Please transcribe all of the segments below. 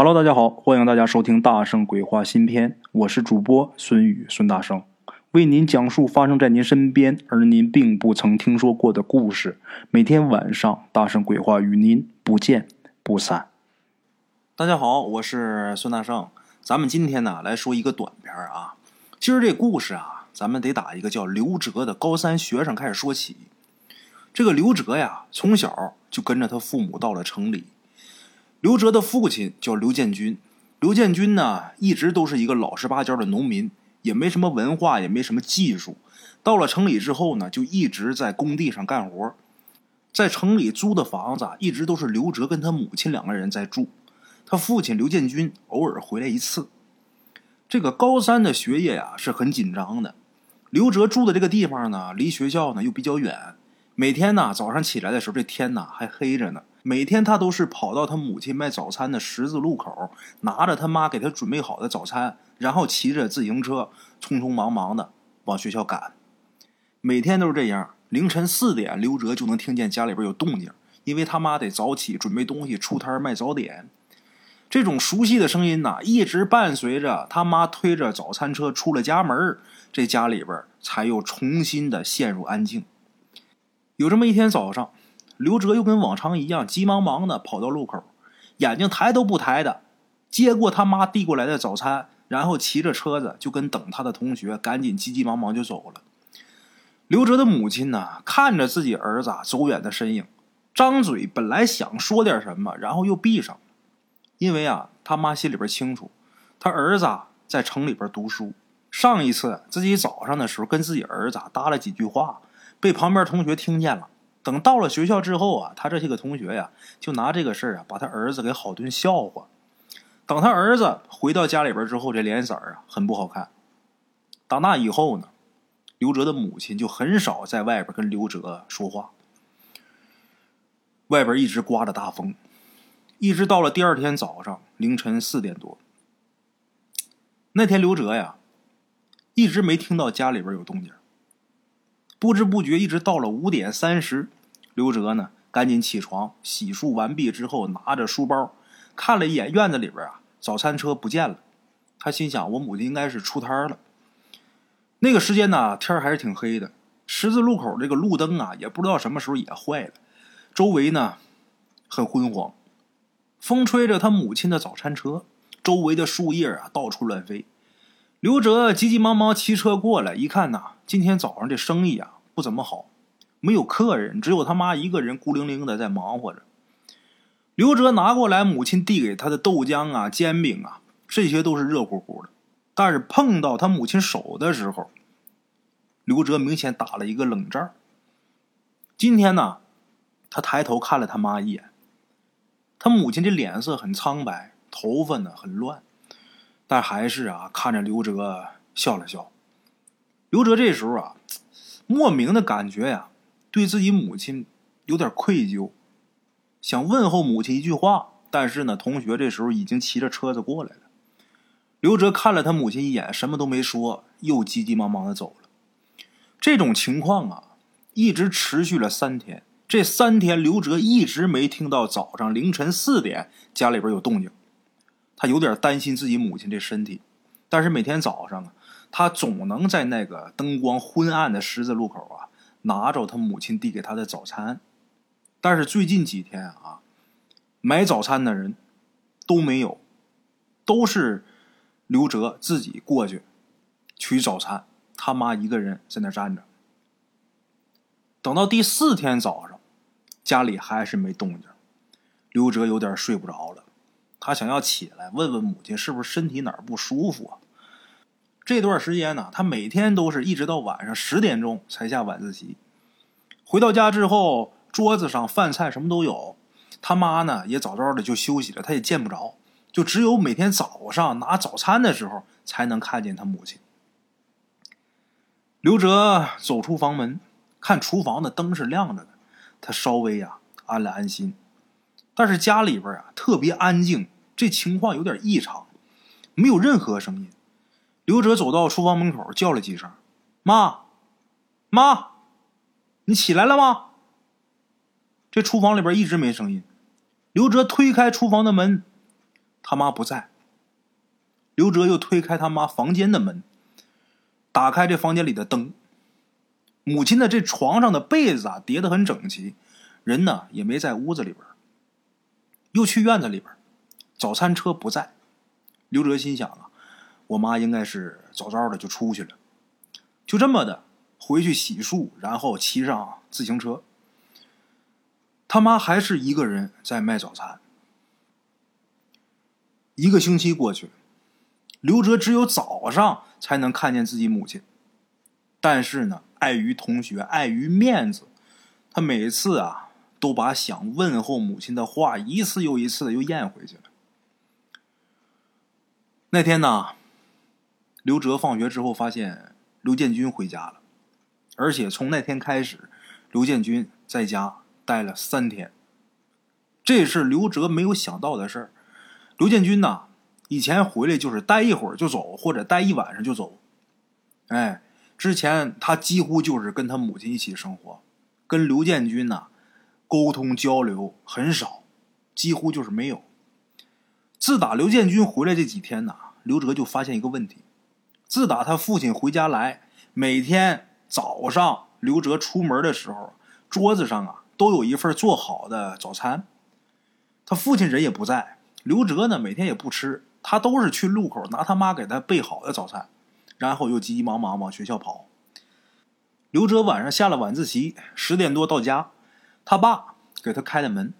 Hello，大家好，欢迎大家收听《大圣鬼话》新篇，我是主播孙宇孙大圣，为您讲述发生在您身边而您并不曾听说过的故事。每天晚上，《大圣鬼话》与您不见不散。大家好，我是孙大圣，咱们今天呢来说一个短片啊。今儿这故事啊，咱们得打一个叫刘哲的高三学生开始说起。这个刘哲呀，从小就跟着他父母到了城里。刘哲的父亲叫刘建军，刘建军呢一直都是一个老实巴交的农民，也没什么文化，也没什么技术。到了城里之后呢，就一直在工地上干活。在城里租的房子一直都是刘哲跟他母亲两个人在住，他父亲刘建军偶尔回来一次。这个高三的学业呀是很紧张的，刘哲住的这个地方呢离学校呢又比较远，每天呢早上起来的时候这天呢还黑着呢。每天他都是跑到他母亲卖早餐的十字路口，拿着他妈给他准备好的早餐，然后骑着自行车匆匆忙忙的往学校赶。每天都是这样，凌晨四点，刘哲就能听见家里边有动静，因为他妈得早起准备东西出摊卖早点。这种熟悉的声音呐，一直伴随着他妈推着早餐车出了家门，这家里边才又重新的陷入安静。有这么一天早上。刘哲又跟往常一样，急忙忙的跑到路口，眼睛抬都不抬的接过他妈递过来的早餐，然后骑着车子就跟等他的同学赶紧急急忙忙就走了。刘哲的母亲呢，看着自己儿子走远的身影，张嘴本来想说点什么，然后又闭上，因为啊，他妈心里边清楚，他儿子在城里边读书。上一次自己早上的时候跟自己儿子搭了几句话，被旁边同学听见了。等到了学校之后啊，他这些个同学呀，就拿这个事儿啊，把他儿子给好顿笑话。等他儿子回到家里边之后，这脸色啊，很不好看。打那以后呢，刘哲的母亲就很少在外边跟刘哲说话。外边一直刮着大风，一直到了第二天早上凌晨四点多。那天刘哲呀，一直没听到家里边有动静。不知不觉，一直到了五点三十。刘哲呢，赶紧起床，洗漱完毕之后，拿着书包看了一眼院子里边啊，早餐车不见了。他心想，我母亲应该是出摊了。那个时间呢，天还是挺黑的，十字路口这个路灯啊，也不知道什么时候也坏了，周围呢很昏黄，风吹着他母亲的早餐车，周围的树叶啊到处乱飞。刘哲急急忙忙骑车过来，一看呐，今天早上这生意啊不怎么好。没有客人，只有他妈一个人孤零零的在忙活着。刘哲拿过来母亲递给他的豆浆啊、煎饼啊，这些都是热乎乎的。但是碰到他母亲手的时候，刘哲明显打了一个冷战。今天呢，他抬头看了他妈一眼，他母亲这脸色很苍白，头发呢很乱，但还是啊看着刘哲笑了笑。刘哲这时候啊，莫名的感觉呀。对自己母亲有点愧疚，想问候母亲一句话，但是呢，同学这时候已经骑着车子过来了。刘哲看了他母亲一眼，什么都没说，又急急忙忙的走了。这种情况啊，一直持续了三天。这三天，刘哲一直没听到早上凌晨四点家里边有动静，他有点担心自己母亲这身体。但是每天早上啊，他总能在那个灯光昏暗的十字路口啊。拿着他母亲递给他的早餐，但是最近几天啊，买早餐的人都没有，都是刘哲自己过去取早餐，他妈一个人在那站着。等到第四天早上，家里还是没动静，刘哲有点睡不着了，他想要起来问问母亲是不是身体哪儿不舒服啊。这段时间呢，他每天都是一直到晚上十点钟才下晚自习。回到家之后，桌子上饭菜什么都有，他妈呢也早早的就休息了，他也见不着，就只有每天早上拿早餐的时候才能看见他母亲。刘哲走出房门，看厨房的灯是亮着的，他稍微呀安了安心。但是家里边啊特别安静，这情况有点异常，没有任何声音。刘哲走到厨房门口，叫了几声：“妈，妈，你起来了吗？”这厨房里边一直没声音。刘哲推开厨房的门，他妈不在。刘哲又推开他妈房间的门，打开这房间里的灯。母亲的这床上的被子啊叠得很整齐，人呢也没在屋子里边。又去院子里边，早餐车不在。刘哲心想啊，我妈应该是早早的就出去了。就这么的回去洗漱，然后骑上自行车。他妈还是一个人在卖早餐。一个星期过去了，刘哲只有早上才能看见自己母亲，但是呢，碍于同学，碍于面子，他每次啊都把想问候母亲的话一次又一次的又咽回去了。那天呢，刘哲放学之后发现刘建军回家了，而且从那天开始，刘建军在家待了三天。这是刘哲没有想到的事儿。刘建军呐，以前回来就是待一会儿就走，或者待一晚上就走。哎，之前他几乎就是跟他母亲一起生活，跟刘建军呐沟通交流很少，几乎就是没有。自打刘建军回来这几天呐，刘哲就发现一个问题：自打他父亲回家来，每天早上刘哲出门的时候，桌子上啊都有一份做好的早餐。他父亲人也不在。刘哲呢，每天也不吃，他都是去路口拿他妈给他备好的早餐，然后又急急忙忙往学校跑。刘哲晚上下了晚自习，十点多到家，他爸给他开了门，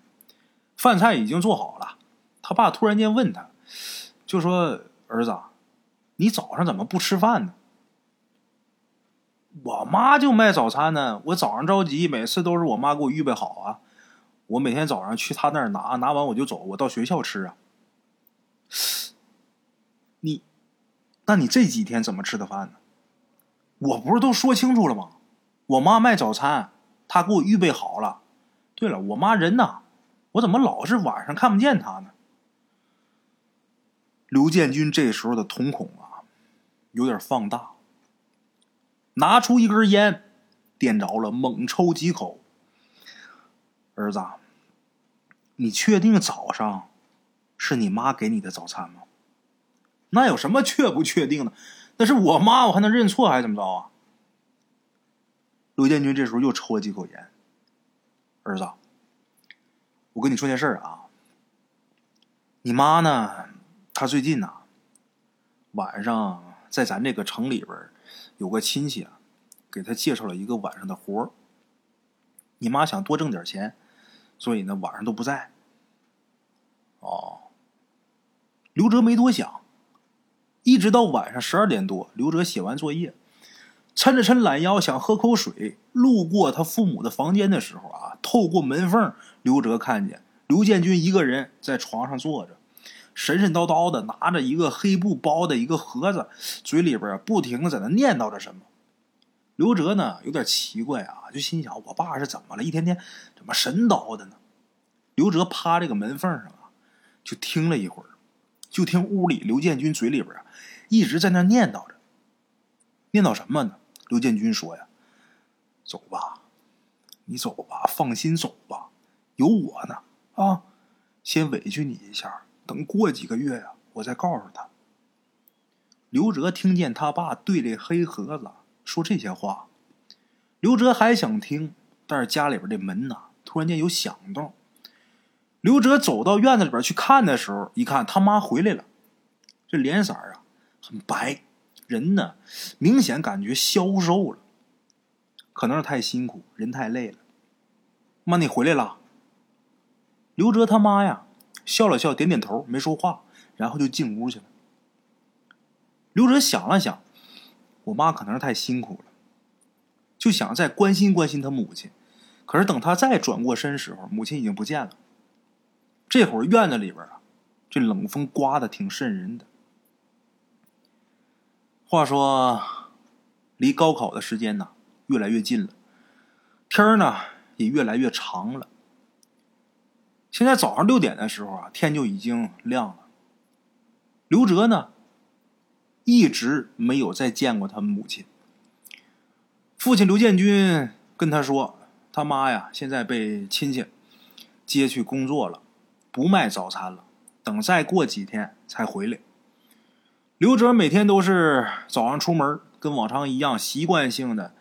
饭菜已经做好了。他爸突然间问他，就说：“儿子，你早上怎么不吃饭呢？”我妈就卖早餐呢，我早上着急，每次都是我妈给我预备好啊。我每天早上去她那儿拿，拿完我就走，我到学校吃啊。你，那你这几天怎么吃的饭呢？我不是都说清楚了吗？我妈卖早餐，她给我预备好了。对了，我妈人呢？我怎么老是晚上看不见她呢？刘建军这时候的瞳孔啊，有点放大，拿出一根烟，点着了，猛抽几口。儿子，你确定早上是你妈给你的早餐吗？那有什么确不确定的？那是我妈，我还能认错还是怎么着啊？刘建军这时候又抽了几口烟。儿子，我跟你说件事儿啊，你妈呢？她最近呐，晚上在咱这个城里边有个亲戚啊，给他介绍了一个晚上的活儿。你妈想多挣点钱。所以呢，晚上都不在。哦，刘哲没多想，一直到晚上十二点多，刘哲写完作业，抻了抻懒腰想喝口水，路过他父母的房间的时候啊，透过门缝，刘哲看见刘建军一个人在床上坐着，神神叨叨的拿着一个黑布包的一个盒子，嘴里边不停的在那念叨着什么。刘哲呢，有点奇怪啊，就心想：我爸是怎么了？一天天怎么神叨的呢？刘哲趴这个门缝上啊，就听了一会儿，就听屋里刘建军嘴里边啊，一直在那念叨着，念叨什么呢？刘建军说：“呀，走吧，你走吧，放心走吧，有我呢啊，先委屈你一下，等过几个月呀，我再告诉他。”刘哲听见他爸对着黑盒子。说这些话，刘哲还想听，但是家里边的门呐，突然间有响动。刘哲走到院子里边去看的时候，一看他妈回来了，这脸色啊很白，人呢明显感觉消瘦了，可能是太辛苦，人太累了。妈，你回来了。刘哲他妈呀笑了笑，点点头，没说话，然后就进屋去了。刘哲想了想。我妈可能是太辛苦了，就想再关心关心她母亲。可是等他再转过身时候，母亲已经不见了。这会儿院子里边啊，这冷风刮的挺渗人的。话说，离高考的时间呢越来越近了，天儿呢也越来越长了。现在早上六点的时候啊，天就已经亮了。刘哲呢？一直没有再见过他母亲。父亲刘建军跟他说：“他妈呀，现在被亲戚接去工作了，不卖早餐了，等再过几天才回来。刘哲每天都是早上出门，跟往常一样，习惯性的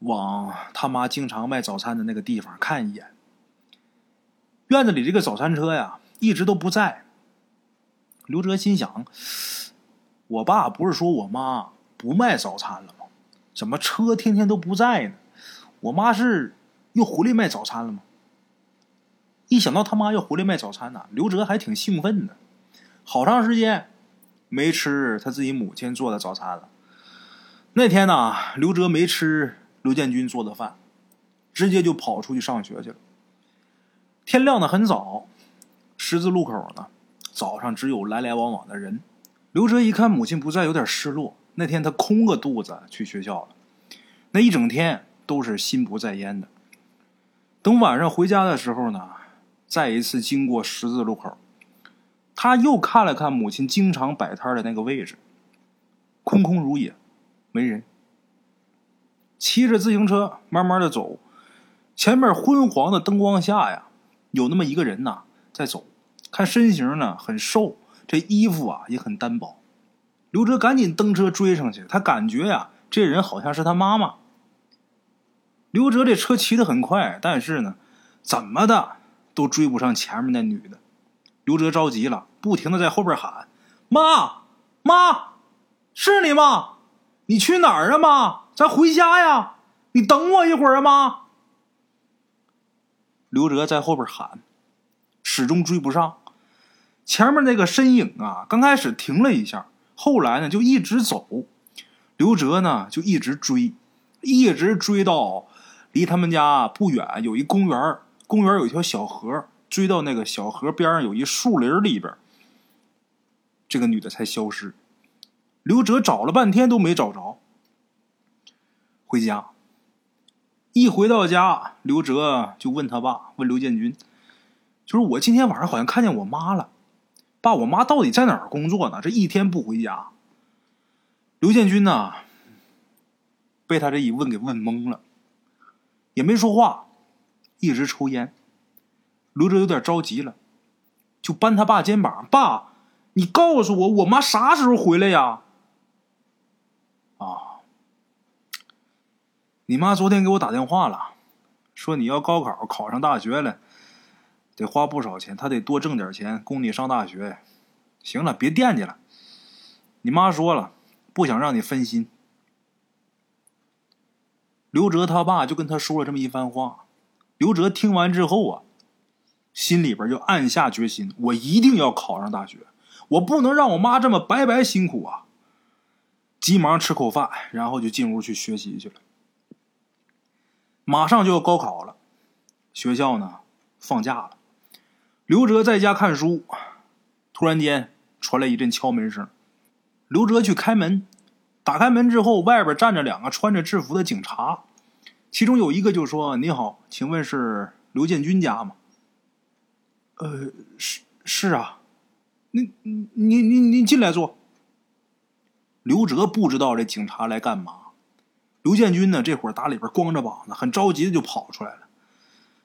往他妈经常卖早餐的那个地方看一眼。院子里这个早餐车呀，一直都不在。刘哲心想：我爸不是说我妈不卖早餐了吗？怎么车天天都不在呢？我妈是又回来卖早餐了吗？一想到他妈要回来卖早餐呢，刘哲还挺兴奋的。好长时间没吃他自己母亲做的早餐了。那天呢，刘哲没吃刘建军做的饭，直接就跑出去上学去了。天亮的很早，十字路口呢，早上只有来来往往的人。刘哲一看母亲不在，有点失落。那天他空个肚子去学校了，那一整天都是心不在焉的。等晚上回家的时候呢。再一次经过十字路口，他又看了看母亲经常摆摊的那个位置，空空如也，没人。骑着自行车慢慢的走，前面昏黄的灯光下呀，有那么一个人呐在走，看身形呢很瘦，这衣服啊也很单薄。刘哲赶紧蹬车追上去，他感觉呀这人好像是他妈妈。刘哲这车骑得很快，但是呢，怎么的？都追不上前面那女的，刘哲着急了，不停的在后边喊：“妈妈，是你吗？你去哪儿啊，妈？咱回家呀！你等我一会儿啊，妈。”刘哲在后边喊，始终追不上。前面那个身影啊，刚开始停了一下，后来呢就一直走。刘哲呢就一直追，一直追到离他们家不远有一公园公园有一条小河，追到那个小河边上有一树林里边，这个女的才消失。刘哲找了半天都没找着。回家，一回到家，刘哲就问他爸，问刘建军，就是我今天晚上好像看见我妈了，爸，我妈到底在哪儿工作呢？这一天不回家。刘建军呢，被他这一问给问懵了，也没说话。一直抽烟，刘哲有点着急了，就扳他爸肩膀：“爸，你告诉我，我妈啥时候回来呀？”啊，你妈昨天给我打电话了，说你要高考考上大学了，得花不少钱，她得多挣点钱供你上大学。行了，别惦记了。你妈说了，不想让你分心。刘哲他爸就跟他说了这么一番话。刘哲听完之后啊，心里边就暗下决心：我一定要考上大学，我不能让我妈这么白白辛苦啊！急忙吃口饭，然后就进屋去学习去了。马上就要高考了，学校呢放假了，刘哲在家看书，突然间传来一阵敲门声。刘哲去开门，打开门之后，外边站着两个穿着制服的警察。其中有一个就说：“你好，请问是刘建军家吗？”“呃，是是啊，你你你你你进来坐。”刘哲不知道这警察来干嘛。刘建军呢，这会儿打里边光着膀子，很着急的就跑出来了。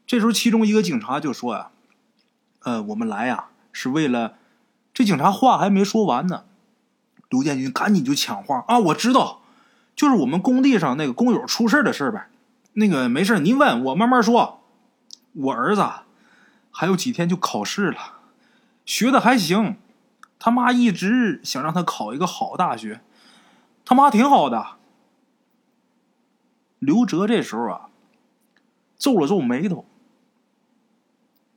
这时候，其中一个警察就说：“呀，呃，我们来呀，是为了……”这警察话还没说完呢，刘建军赶紧就抢话：“啊，我知道，就是我们工地上那个工友出事的事呗。”那个没事，您问我慢慢说。我儿子还有几天就考试了，学的还行。他妈一直想让他考一个好大学，他妈挺好的。刘哲这时候啊，皱了皱眉头。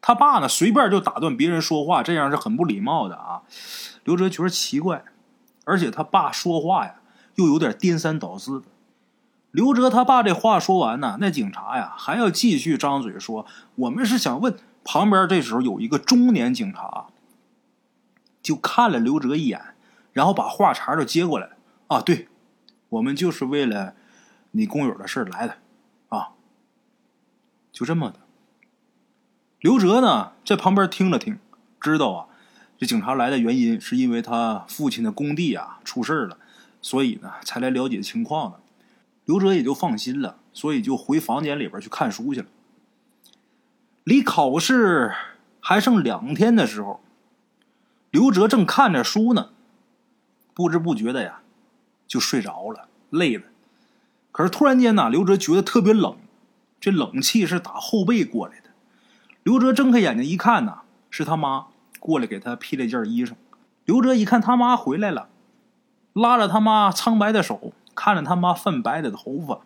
他爸呢，随便就打断别人说话，这样是很不礼貌的啊。刘哲觉得奇怪，而且他爸说话呀，又有点颠三倒四。刘哲他爸这话说完呢，那警察呀还要继续张嘴说：“我们是想问。”旁边这时候有一个中年警察，就看了刘哲一眼，然后把话茬就接过来了：“啊，对，我们就是为了你工友的事来的，啊，就这么的。”刘哲呢在旁边听了听，知道啊，这警察来的原因是因为他父亲的工地啊出事了，所以呢才来了解情况的。刘哲也就放心了，所以就回房间里边去看书去了。离考试还剩两天的时候，刘哲正看着书呢，不知不觉的呀，就睡着了，累了。可是突然间呢，刘哲觉得特别冷，这冷气是打后背过来的。刘哲睁开眼睛一看呢，是他妈过来给他披了一件衣裳。刘哲一看他妈回来了，拉着他妈苍白的手，看着他妈泛白的头发，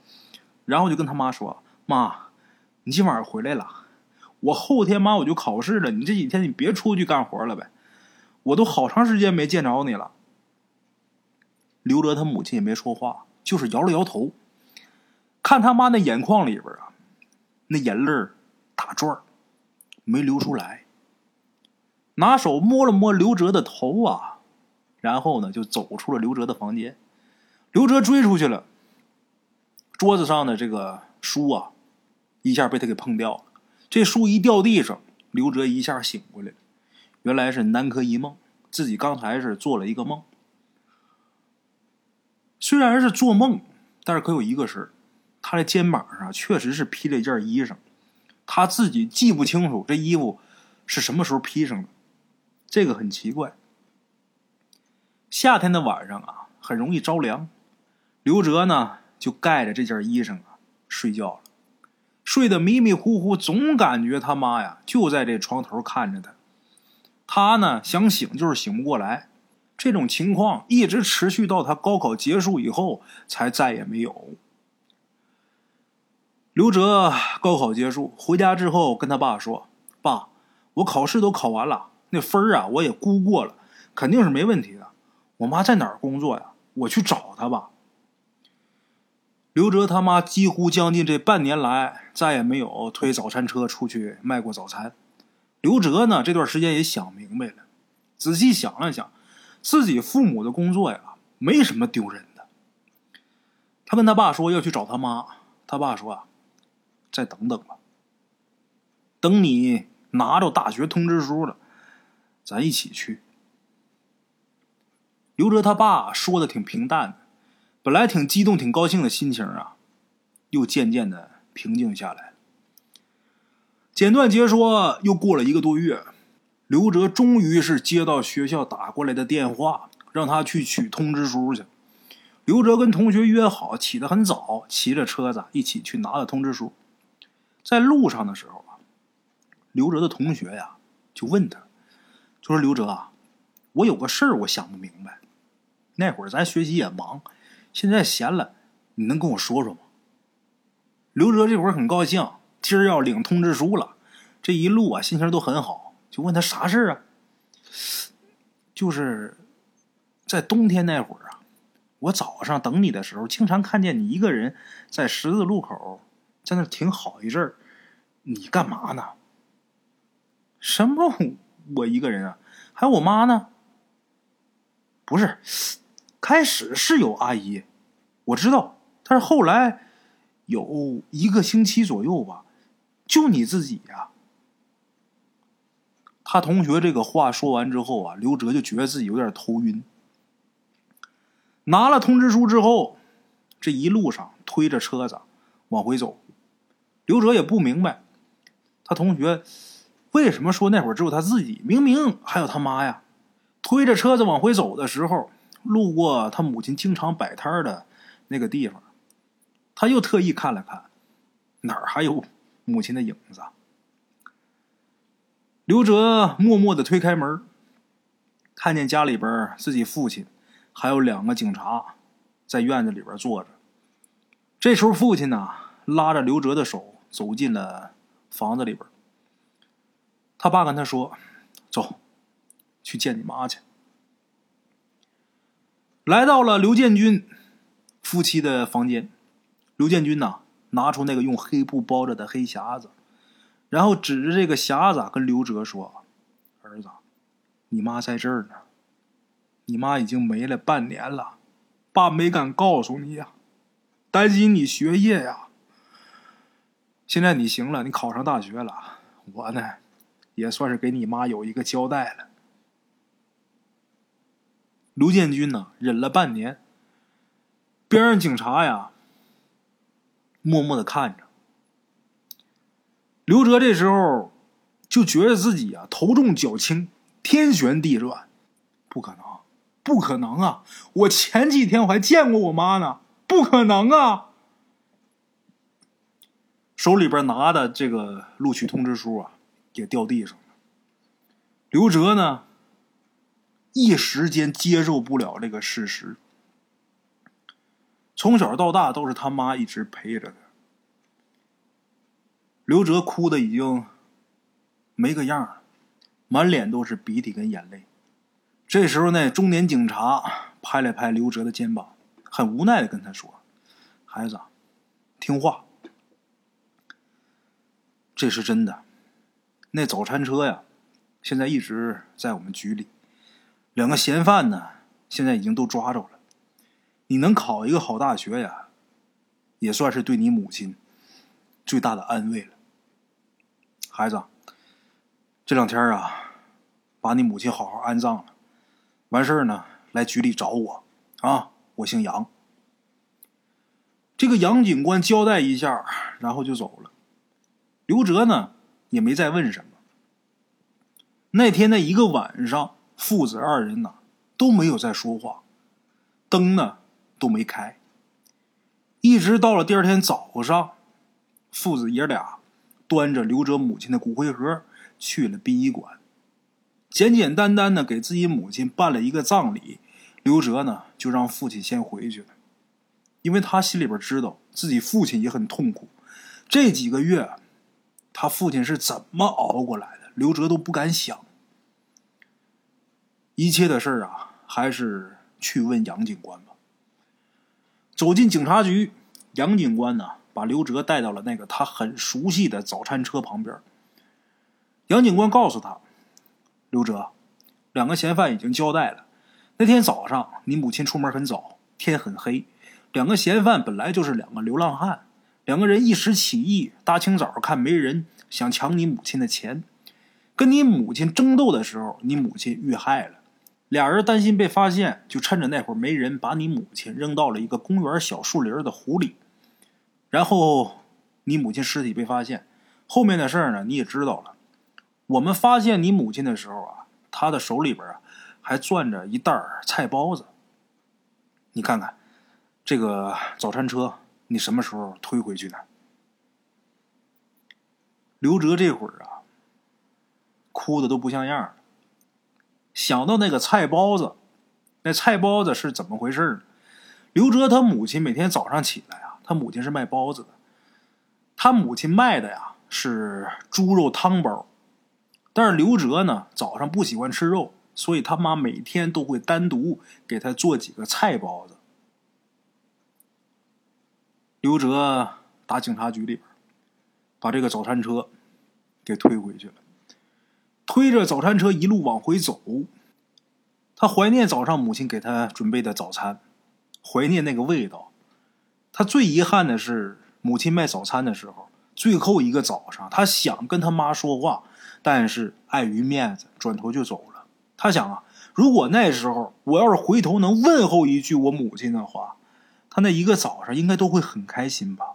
然后就跟他妈说：“妈，你今晚上回来了，我后天妈我就考试了，你这几天你别出去干活了呗。我都好长时间没见着你了。”刘哲他母亲也没说话，就是摇了摇头，看他妈那眼眶里边啊，那眼泪打转没流出来。拿手摸了摸刘哲的头啊，然后呢，就走出了刘哲的房间。刘哲追出去了，桌子上的这个书啊，一下被他给碰掉了。这书一掉地上，刘哲一下醒过来了，原来是南柯一梦，自己刚才是做了一个梦。虽然是做梦，但是可有一个事他的肩膀上确实是披了一件衣裳，他自己记不清楚这衣服是什么时候披上的。这个很奇怪。夏天的晚上啊，很容易着凉。刘哲呢，就盖着这件衣裳啊睡觉了，睡得迷迷糊糊，总感觉他妈呀就在这床头看着他。他呢想醒就是醒不过来，这种情况一直持续到他高考结束以后，才再也没有。刘哲高考结束回家之后，跟他爸说：“爸，我考试都考完了。”那分儿啊，我也估过了，肯定是没问题的。我妈在哪儿工作呀？我去找她吧。刘哲他妈几乎将近这半年来再也没有推早餐车出去卖过早餐。刘哲呢，这段时间也想明白了，仔细想了想，自己父母的工作呀，没什么丢人的。他跟他爸说要去找他妈，他爸说啊，再等等吧，等你拿着大学通知书了。咱一起去。刘哲他爸说的挺平淡的，本来挺激动、挺高兴的心情啊，又渐渐的平静下来。简短截说，又过了一个多月，刘哲终于是接到学校打过来的电话，让他去取通知书去。刘哲跟同学约好，起得很早，骑着车子一起去拿了通知书。在路上的时候啊，刘哲的同学呀就问他。就说刘哲啊，我有个事儿，我想不明白。那会儿咱学习也忙，现在闲了，你能跟我说说吗？刘哲这会儿很高兴，今儿要领通知书了，这一路啊心情都很好。就问他啥事儿啊？就是在冬天那会儿啊，我早上等你的时候，经常看见你一个人在十字路口，在那停好一阵儿。你干嘛呢？什么？我一个人啊，还有我妈呢。不是，开始是有阿姨，我知道，但是后来有一个星期左右吧，就你自己呀。他同学这个话说完之后啊，刘哲就觉得自己有点头晕。拿了通知书之后，这一路上推着车子往回走，刘哲也不明白，他同学。为什么说那会儿只有他自己？明明还有他妈呀！推着车子往回走的时候，路过他母亲经常摆摊的那个地方，他又特意看了看，哪儿还有母亲的影子？刘哲默默的推开门，看见家里边自己父亲还有两个警察在院子里边坐着。这时候，父亲呢拉着刘哲的手走进了房子里边。他爸跟他说：“走，去见你妈去。”来到了刘建军夫妻的房间，刘建军呐，拿出那个用黑布包着的黑匣子，然后指着这个匣子跟刘哲说：“儿子，你妈在这儿呢。你妈已经没了半年了，爸没敢告诉你呀，担心你学业呀。现在你行了，你考上大学了，我呢？”也算是给你妈有一个交代了。卢建军呢，忍了半年。边上警察呀，默默的看着。刘哲这时候就觉得自己啊头重脚轻，天旋地转，不可能，不可能啊！我前几天我还见过我妈呢，不可能啊！手里边拿的这个录取通知书啊，也掉地上了。刘哲呢，一时间接受不了这个事实。从小到大都是他妈一直陪着他。刘哲哭的已经没个样了，满脸都是鼻涕跟眼泪。这时候，那中年警察拍了拍刘哲的肩膀，很无奈的跟他说：“孩子，听话。这是真的。那早餐车呀，现在一直在我们局里。两个嫌犯呢，现在已经都抓着了。你能考一个好大学呀，也算是对你母亲最大的安慰了。孩子，这两天啊，把你母亲好好安葬了。”完事儿呢，来局里找我，啊，我姓杨。这个杨警官交代一下，然后就走了。刘哲呢，也没再问什么。那天那一个晚上，父子二人呢都没有再说话，灯呢都没开。一直到了第二天早上，父子爷俩端着刘哲母亲的骨灰盒去了殡仪馆。简简单单的给自己母亲办了一个葬礼，刘哲呢就让父亲先回去了，因为他心里边知道自己父亲也很痛苦，这几个月他父亲是怎么熬过来的，刘哲都不敢想。一切的事儿啊，还是去问杨警官吧。走进警察局，杨警官呢把刘哲带到了那个他很熟悉的早餐车旁边。杨警官告诉他。刘哲，两个嫌犯已经交代了。那天早上，你母亲出门很早，天很黑。两个嫌犯本来就是两个流浪汉，两个人一时起意，大清早看没人，想抢你母亲的钱。跟你母亲争斗的时候，你母亲遇害了。俩人担心被发现，就趁着那会儿没人，把你母亲扔到了一个公园小树林的湖里。然后，你母亲尸体被发现，后面的事儿呢，你也知道了。我们发现你母亲的时候啊，她的手里边啊还攥着一袋菜包子。你看看，这个早餐车你什么时候推回去的？刘哲这会儿啊，哭的都不像样了。想到那个菜包子，那菜包子是怎么回事呢？刘哲他母亲每天早上起来啊，他母亲是卖包子的，他母亲卖的呀是猪肉汤包。但是刘哲呢，早上不喜欢吃肉，所以他妈每天都会单独给他做几个菜包子。刘哲打警察局里边，把这个早餐车给推回去了。推着早餐车一路往回走，他怀念早上母亲给他准备的早餐，怀念那个味道。他最遗憾的是，母亲卖早餐的时候，最后一个早上，他想跟他妈说话。但是碍于面子，转头就走了。他想啊，如果那时候我要是回头能问候一句我母亲的话，他那一个早上应该都会很开心吧。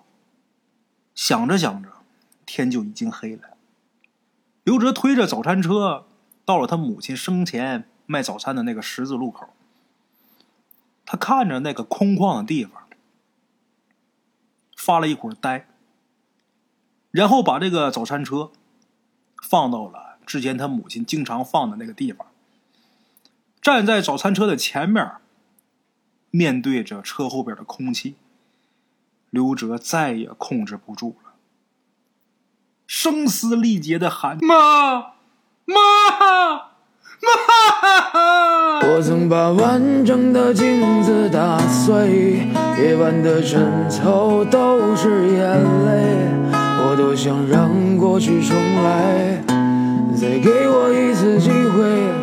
想着想着，天就已经黑了。刘哲推着早餐车到了他母亲生前卖早餐的那个十字路口。他看着那个空旷的地方，发了一会儿呆，然后把这个早餐车。放到了之前他母亲经常放的那个地方。站在早餐车的前面，面对着车后边的空气，刘哲再也控制不住了，声嘶力竭的喊：“妈，妈，妈！”我曾把完整的镜子打碎，夜晚的枕头都是眼泪。我多想让过去重来，再给我一次机会。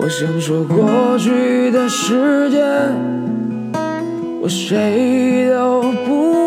我想说，过去的时间，我谁都不